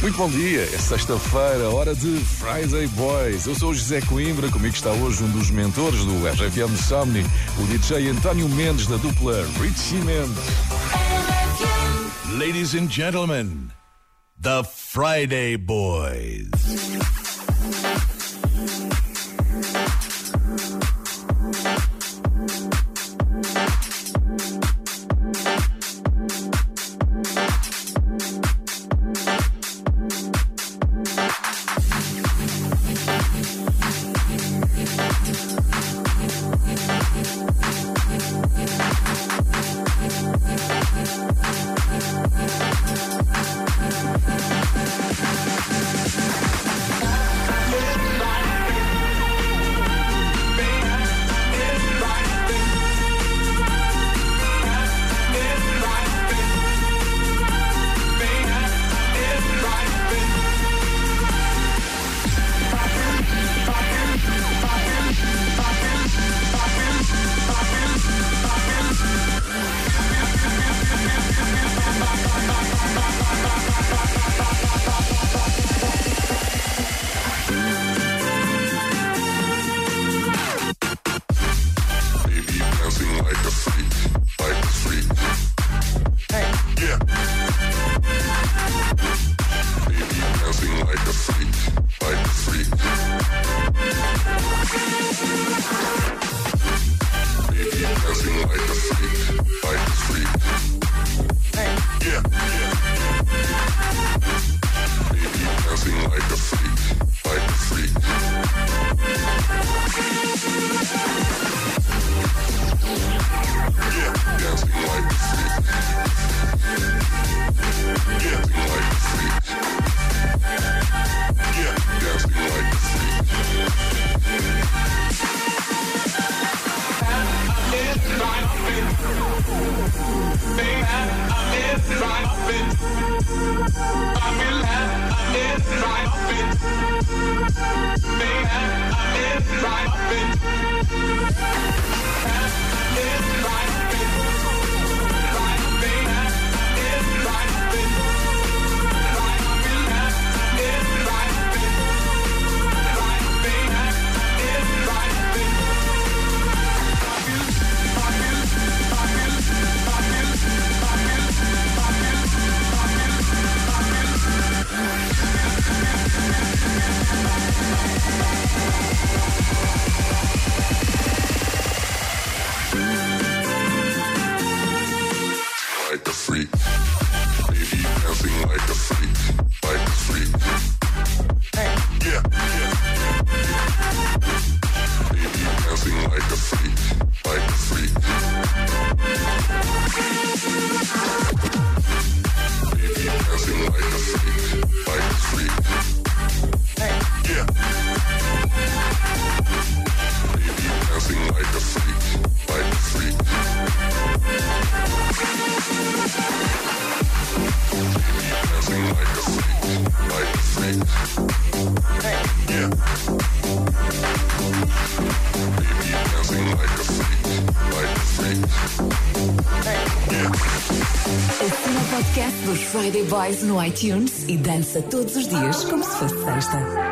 Muito bom dia, é sexta-feira, hora de Friday Boys. Eu sou o José Coimbra, comigo está hoje um dos mentores do RFM Somni, o DJ António Mendes da dupla Richie Mendes. Ladies and gentlemen, the Friday Boys. Boys no iTunes e dança todos os dias como se fosse sexta.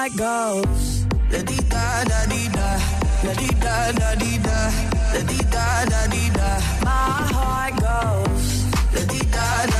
Heart goes la di da da di da, la di da da di da, la di da da di da. My heart goes. La di da da,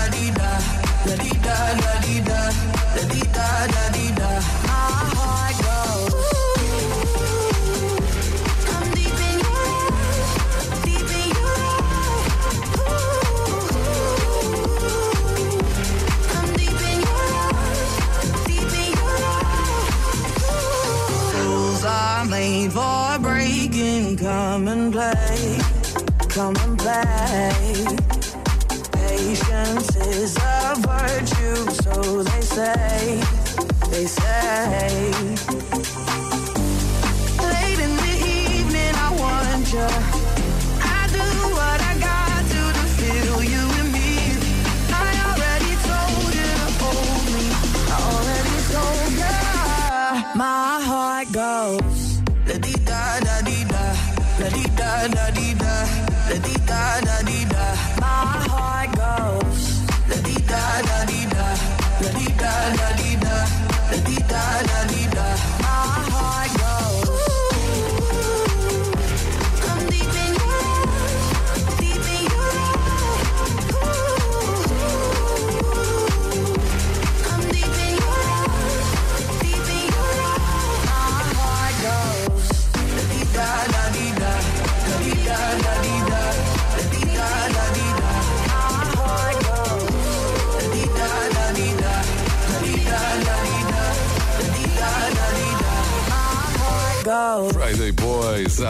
Come and play, come and play. Patience is a virtue, so they say, they say.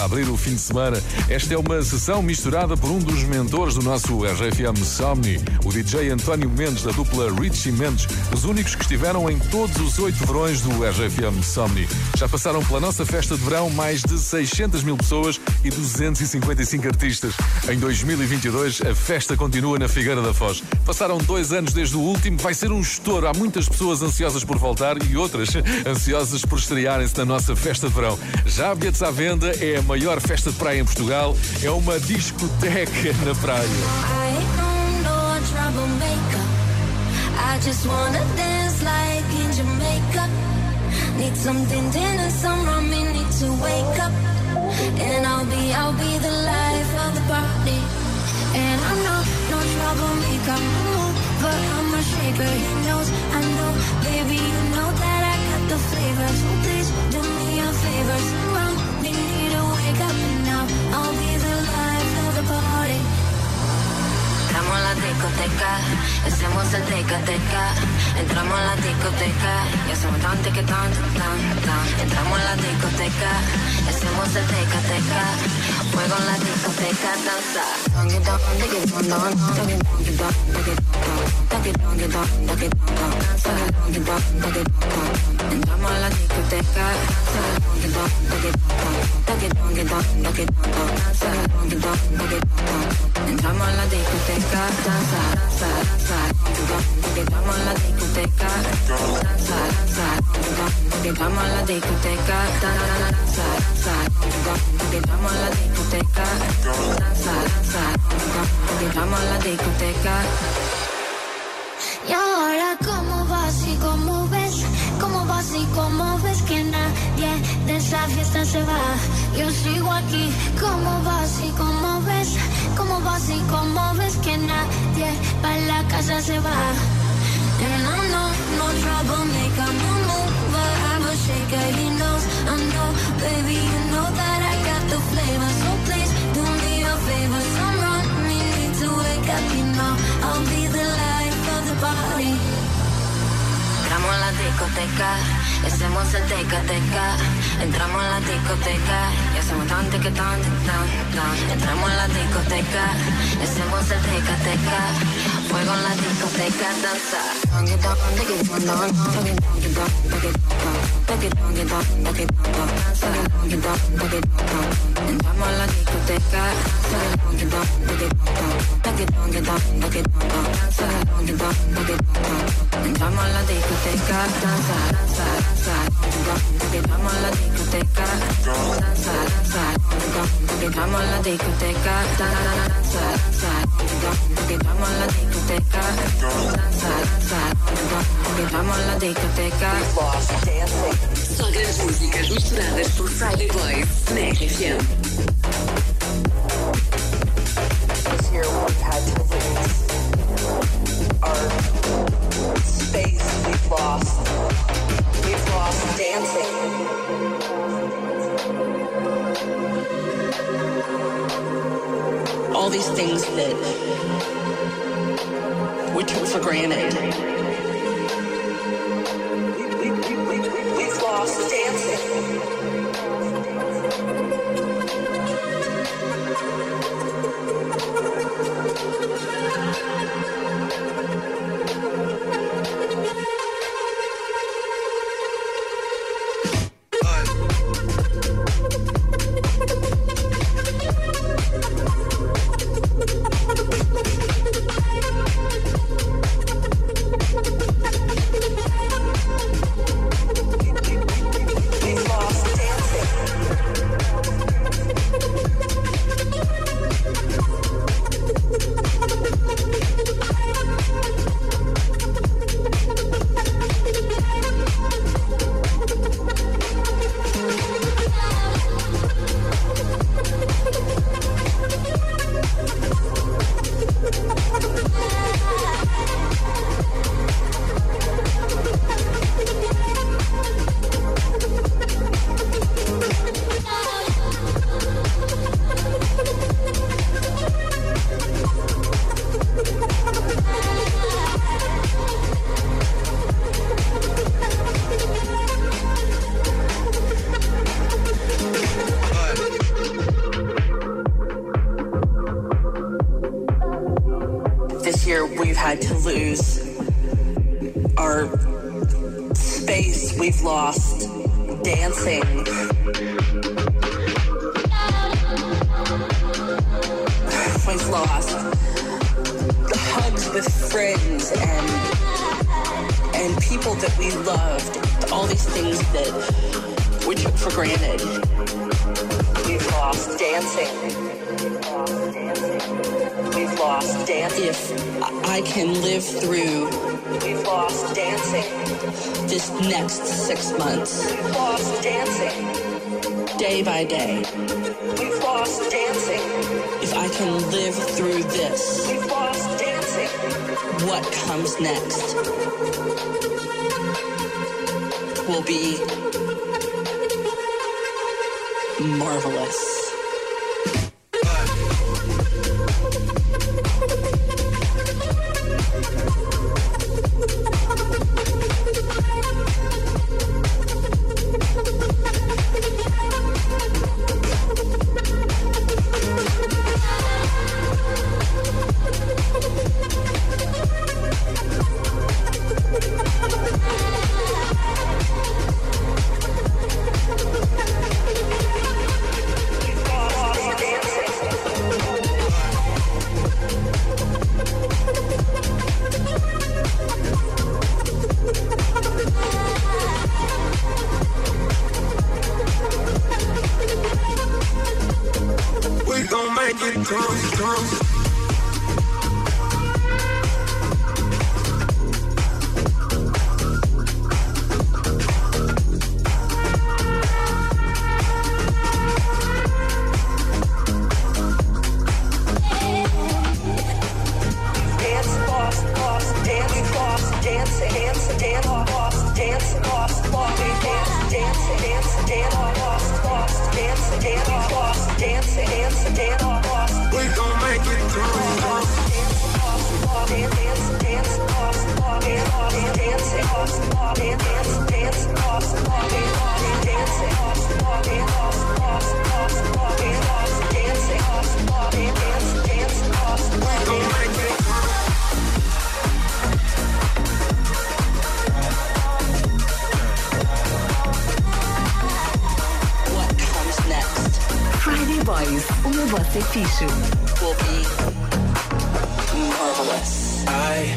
Abrir o fim de semana. Esta é uma sessão misturada por um dos mentores do nosso RFM Somni, o DJ António Mendes, da dupla Richie Mendes, os únicos que estiveram em todos os oito verões do RFM Somni. Já passaram pela nossa festa de verão mais de 600 mil pessoas e 255 artistas. Em 2022, a festa continua na Figueira da Foz. Passaram dois anos desde o último, vai ser um estouro. Há muitas pessoas ansiosas por voltar e outras ansiosas por estrearem-se na nossa festa de verão. Já bilhetes à venda, é a maior festa de praia em Portugal, é uma discoteca na praia. But. He knows, I know, baby, you know that I got the flavor. So please do me a favor, wake up entramos a la discoteca, hacemos el teca teca, entramos a la discoteca, y hacemos tan que tan tan tan, entramos a la discoteca, hacemos el teca teca, fuego en la discoteca danza. Entramos a la discoteca, entramos a la discoteca danza, danza, la discoteca. Entramos a la discoteca. Y ahora cómo vas y cómo ves, cómo vas y cómo ves que nadie de esa fiesta se va. Yo sigo aquí, cómo vas y cómo ves, cómo vas y cómo ves que nadie para la casa se va. And I know, no troublemaker, no mover, I'm a shaker, he knows, I know, baby, you know that I got the flavor, so please do me a favor, someone me need to wake up, you know, I'll be the life of the party. Entramos a la discoteca, hacemos el teca teca. Entramos a la discoteca y hacemos tan teca tan tan tan. Entramos a la discoteca, hacemos el teca teca. Fuego en la discoteca, danza. Entramos a la discoteca, Entramos a la discoteca, danza, danza, danza. La discoteca, danza, danza. La discoteca, danza, danza. La discoteca danza, danza. Entramos a la discoteca. Só grandes músicas misturadas por Friday Boys na RFM. this year we've had to lose our space we've lost we've lost dancing all these things that we for granted Boys, o meu é fixe. will be marvelous. I,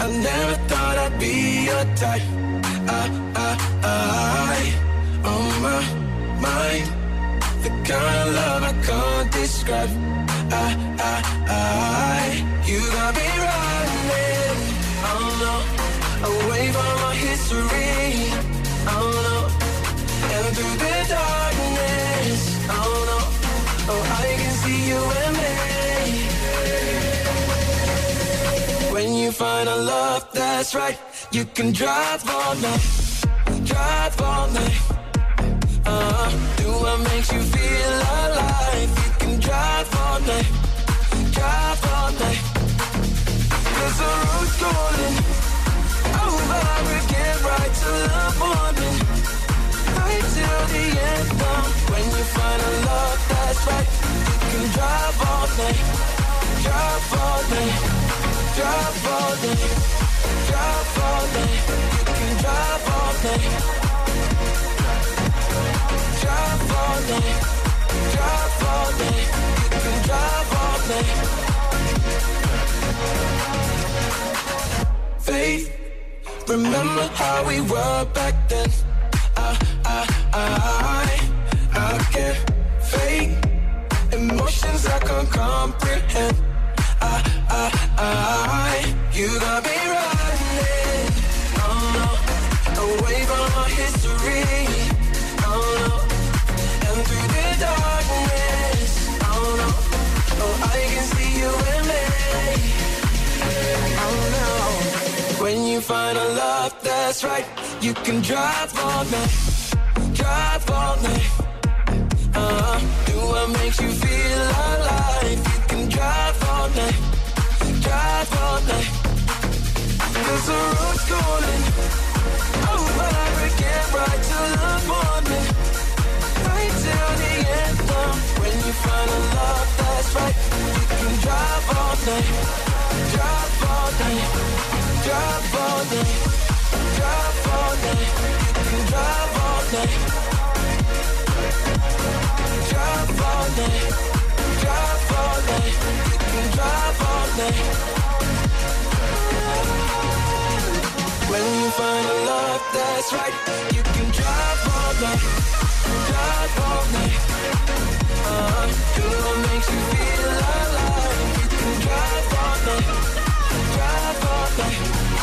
I never thought I'd be your type. I, I, I, on my mind. The kind of love I can't describe. I, I, I, you got me running. Oh no, away from my history. You and me. When you find a love that's right, you can drive all night, drive all night. Uh, do what makes you feel alive. You can drive all night, drive all night. Cause the road's calling, over again, right till the morning, right till the end. Now, when you find a love that's right, you can drive all night, drive all night, drive all night, drive all night. You can drive all night. Drive all night, drive all night. You can drive all night. Faith, remember how we were back then. I, I, I, I can't fake emotions I can't comprehend. I, I, I, you got me running. Oh no, away from my history. Oh no, and through the darkness. Oh no, oh I can see you in me. Oh no, when you find a love that's right, you can drive all night, drive all night. Uh, do what makes you feel alive. You can drive all night, drive all night. Cause the road's calling, over again, right till the morning, right till the end. Now, when you find a love that's right, you can drive all night, drive all night, drive all night, drive all night. You drive all night. Drive all night, drive all night. When you find a love that's right, you can drive all night, drive all night. Uh, what makes you feel alive. You can drive all night, drive all night.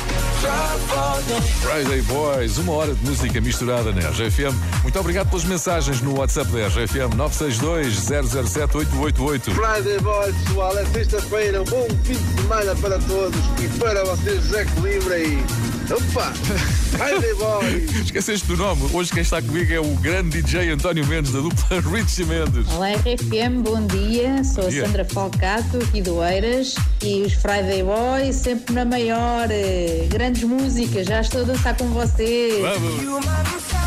Friday Boys, uma hora de música misturada na RGFM. Muito obrigado pelas mensagens no WhatsApp da RGFM 962 007 888. Friday Boys, pessoal, é sexta-feira. Um bom fim de semana para todos e para vocês, Zé Colibre. Opa! Friday Boys! Esqueceste do nome. Hoje quem está comigo é o grande DJ António Mendes, da dupla Richie Mendes. Olá, RFM, bom dia. Sou a. Sandra Falcato, aqui do Eiras. E os Friday Boys, sempre na maior. Grande grandes músicas. Já estou a dançar com vocês. Vamos.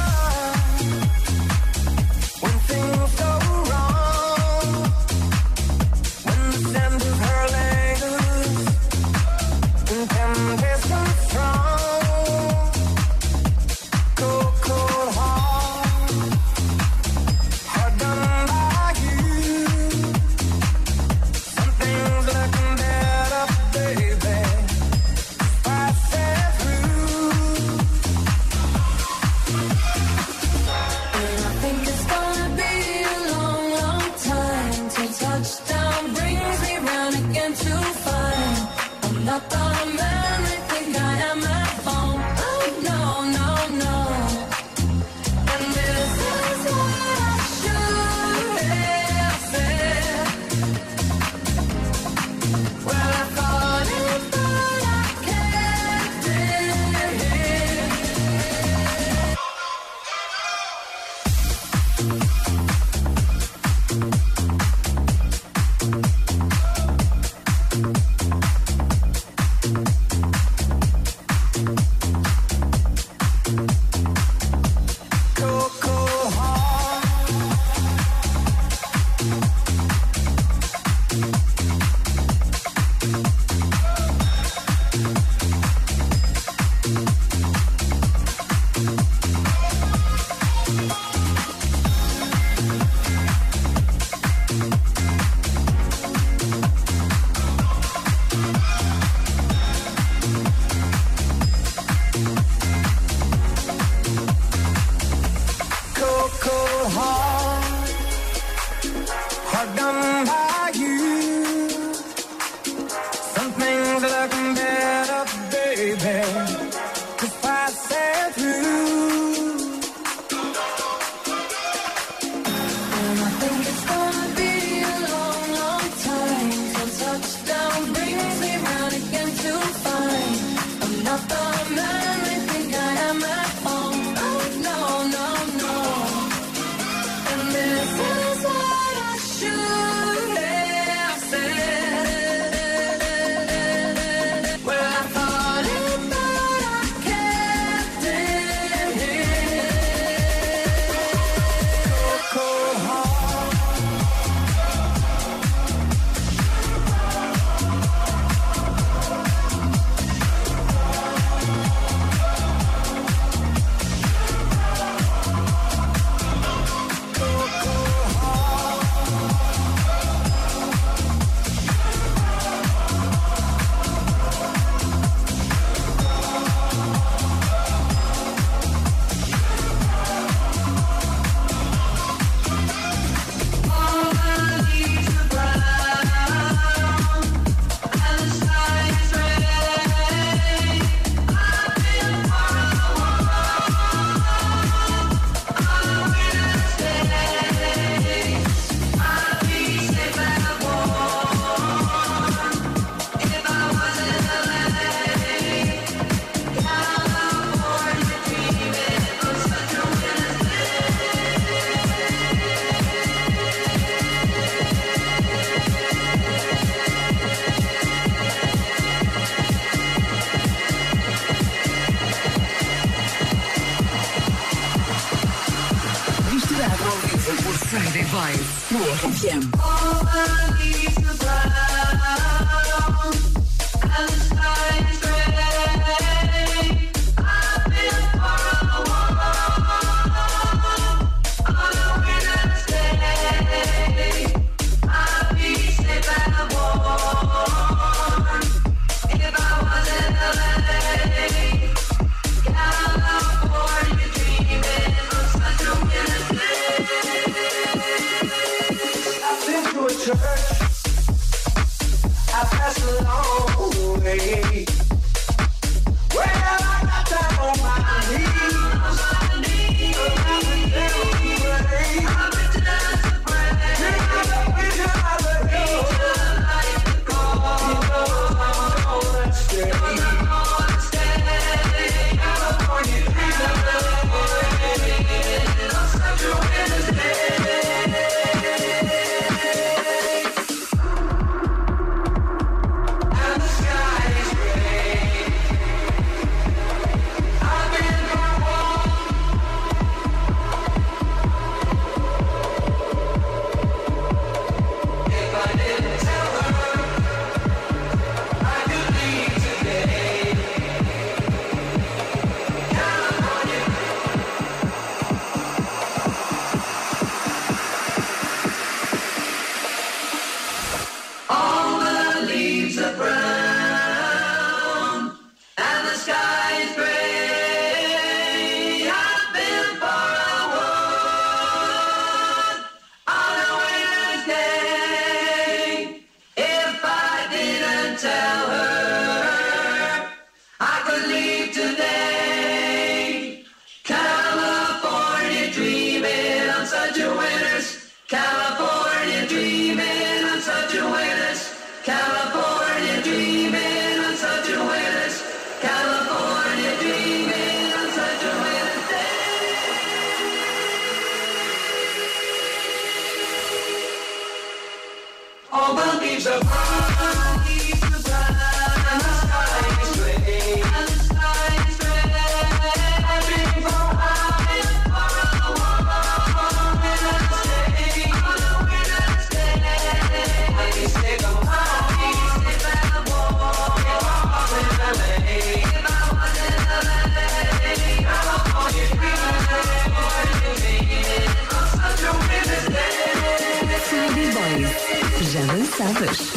up. Elvis.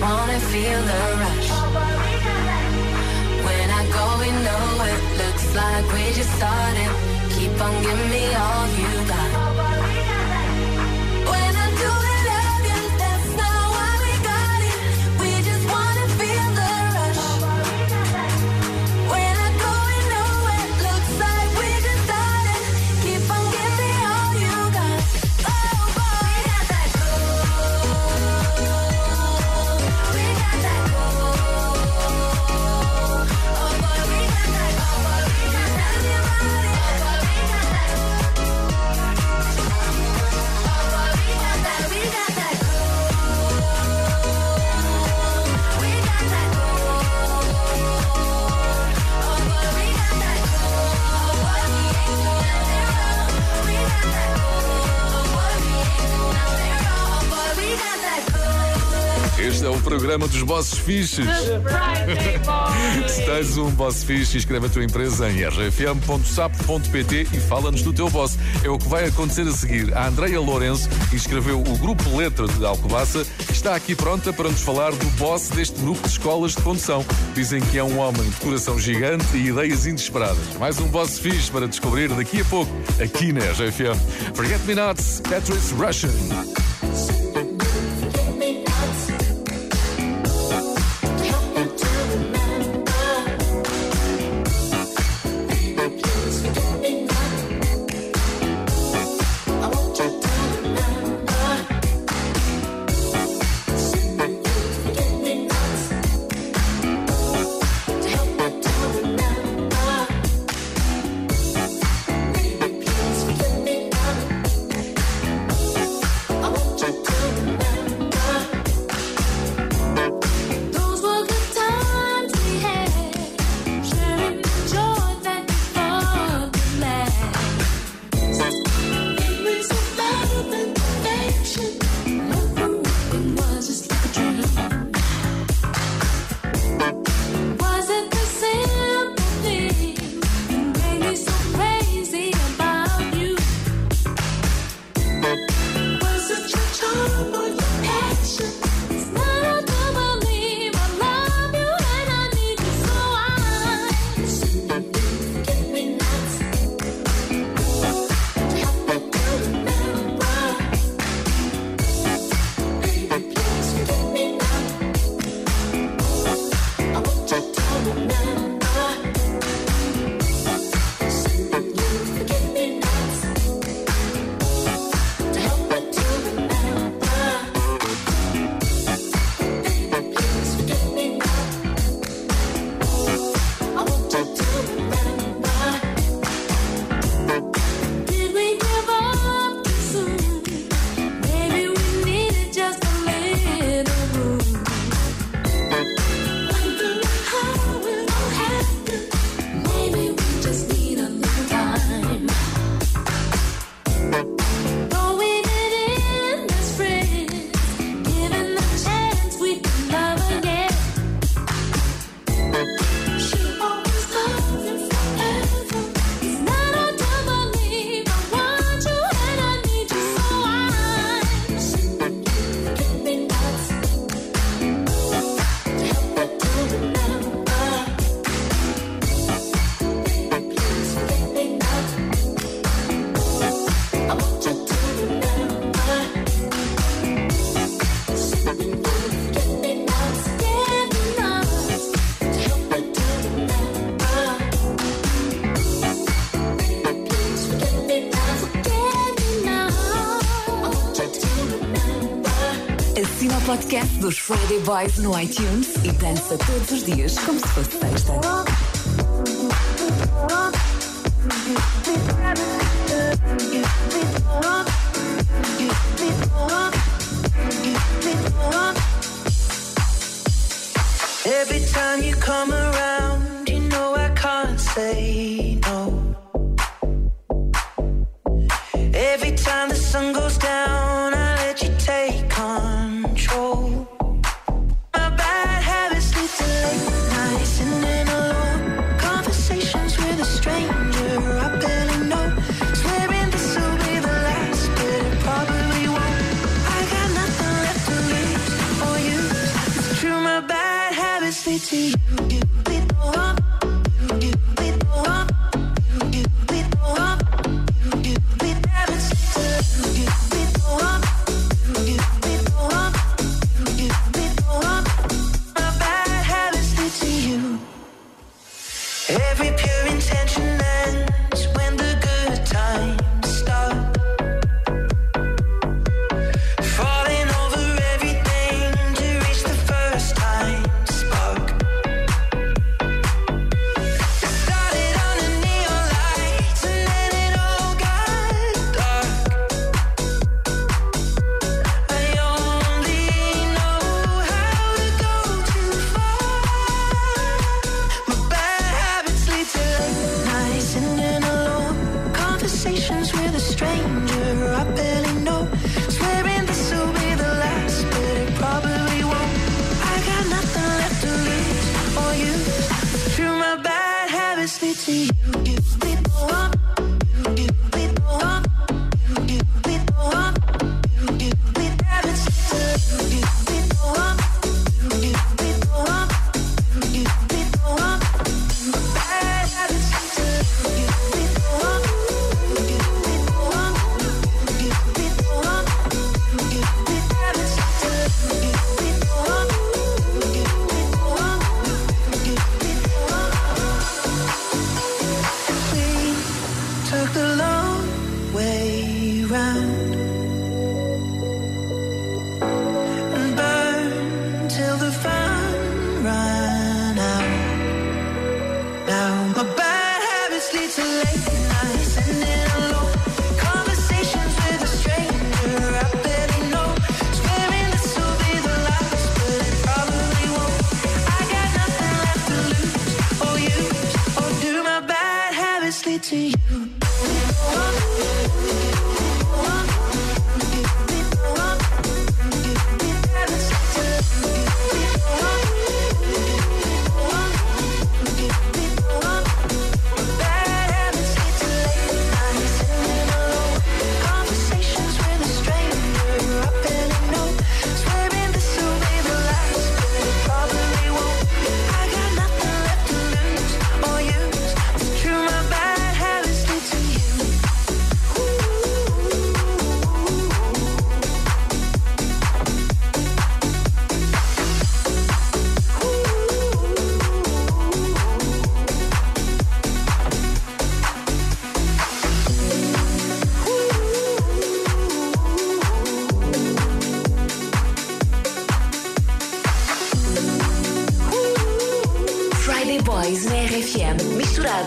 wanna feel the rush. When I go, we know it looks like we just started. Keep on giving me all you got. o programa dos bosses fixes. Se tens um boss fixe, inscreve a tua empresa em rfm.sapo.pt e fala-nos do teu boss. É o que vai acontecer a seguir. A Andreia Lourenço escreveu o Grupo Letra de Alcobaça está aqui pronta para nos falar do boss deste grupo de escolas de condução. Dizem que é um homem de coração gigante e ideias inesperadas. Mais um boss fixe para descobrir daqui a pouco, aqui na RFM. Forget Me Not, Patrice Russian. Friday Boys no iTunes e dança todos os dias como se fosse sexta.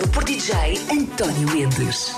por DJ António Mendes.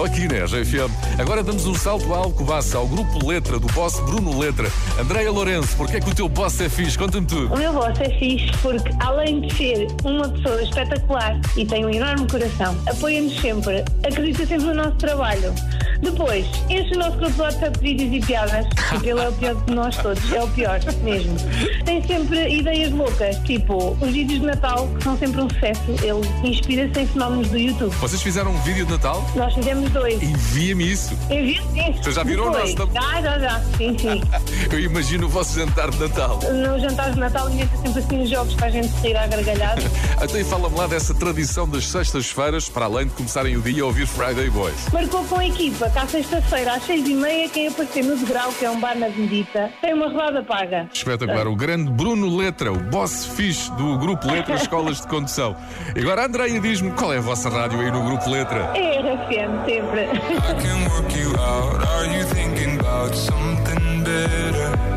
Só aqui na RFM. Agora damos um salto à Alcobaça, ao grupo Letra, do boss Bruno Letra. Andréia Lourenço, porquê é que o teu boss é fixe? Conta-me tudo. O meu voz é fixe porque, além de ser uma pessoa espetacular e tem um enorme coração, apoia-nos sempre, acredita sempre no nosso trabalho. Depois, enche o nosso grupo de WhatsApp de vídeos e piadas, porque ele é o pior de nós todos, é o pior mesmo. Tem sempre ideias loucas, tipo os vídeos de Natal, que são sempre um sucesso. Ele inspira-se em fenómenos do YouTube. Vocês fizeram um vídeo de Natal? Nós fizemos dois. Envia-me isso. Envio sim. Vocês já viram o Depois. nosso também? Já, já, já. Sim, sim. Eu imagino o vosso jantar de Natal. No jantar de Natal inventa sempre assim os jogos para a gente se rir à gargalhada. Até fala-me lá dessa tradição das sextas-feiras, para além de começarem o dia a ouvir Friday Boys. Marcou com a equipa que à sexta-feira às seis e meia quem aparecer no Degrau, que é um bar na Benedita, tem uma rodada paga. Espetacular. O grande Bruno Letra, o boss fixe do Grupo Letra Escolas de Condução. E agora, Andréia, diz-me qual é a vossa rádio aí no Grupo Letra? É RFM, sempre. I can work you out. Are you thinking about something better?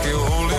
like you only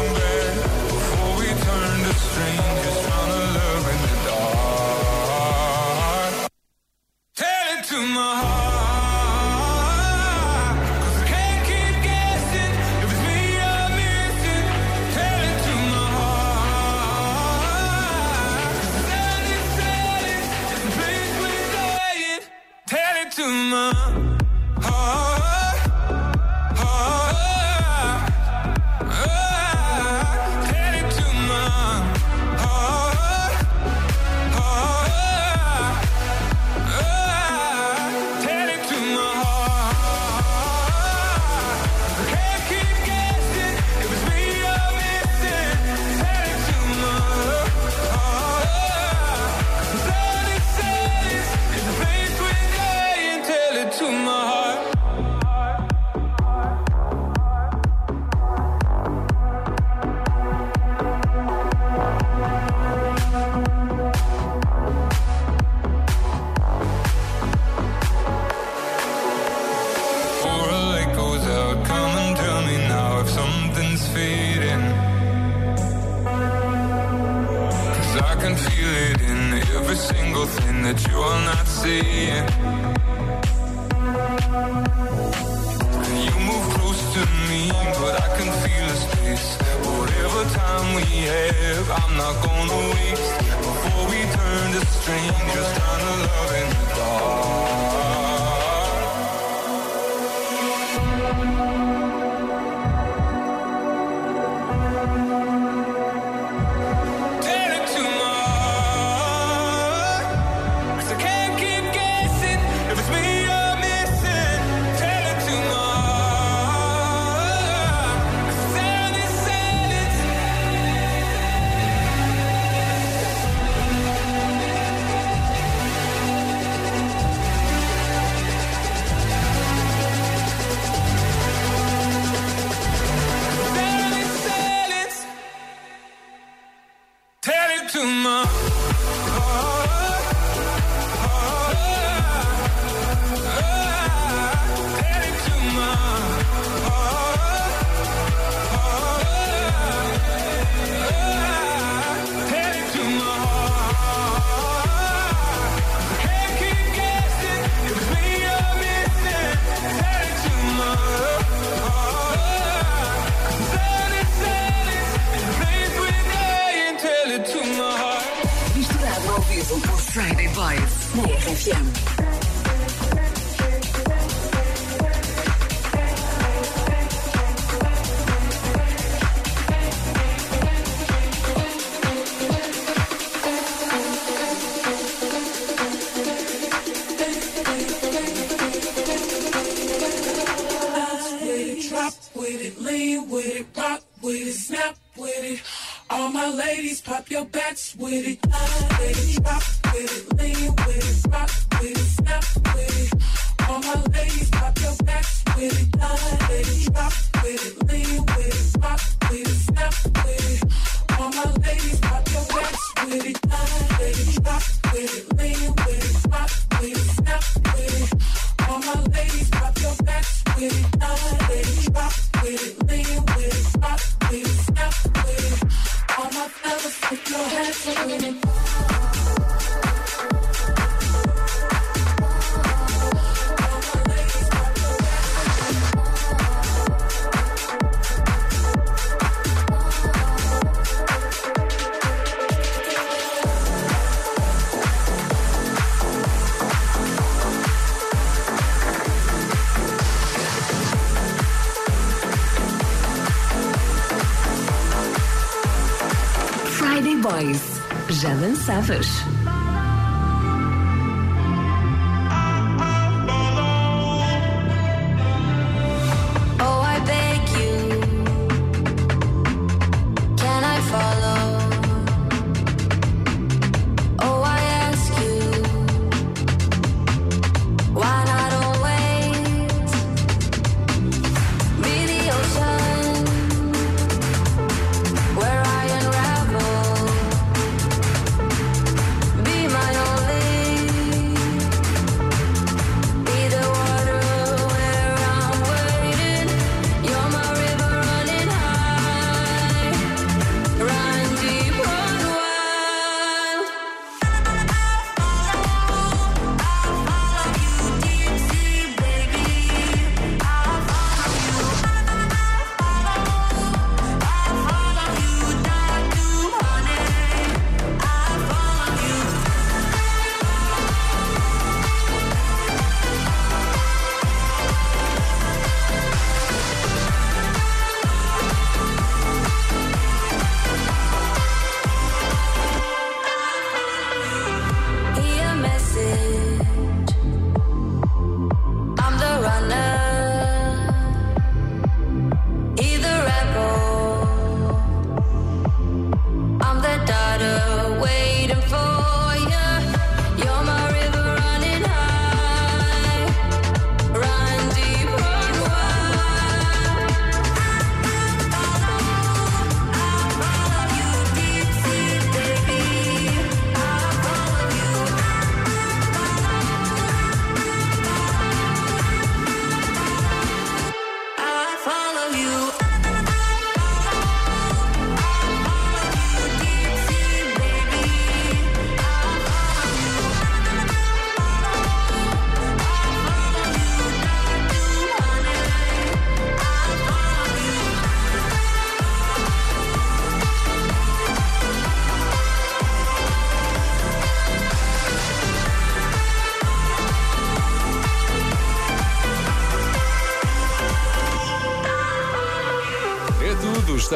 FM. Friday Boys. Já dançavas?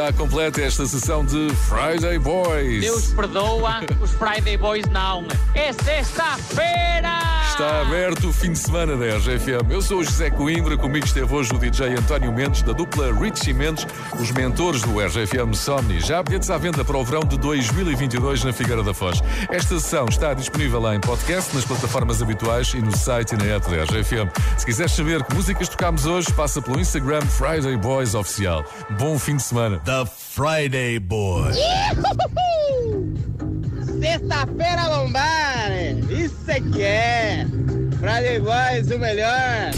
Está completa esta sessão de Friday Boys. Deus perdoa, os Friday Boys não. É sexta-feira! Está aberto o fim de semana da RGFM. Eu sou o José Coimbra, comigo esteve hoje o DJ António Mendes, da dupla Richie Mendes, os mentores do RGFM Somni. Já há bilhetes à venda para o verão de 2022 na Figueira da Foz. Esta sessão está disponível lá em podcast, nas plataformas habituais e no site e na app da RGFM. Se quiseres saber que músicas tocámos hoje, passa pelo Instagram Friday Boys Oficial. Bom fim de semana. The Friday Boys. Sexta-feira lombar! Isso é que é! Friday Boys, o melhor!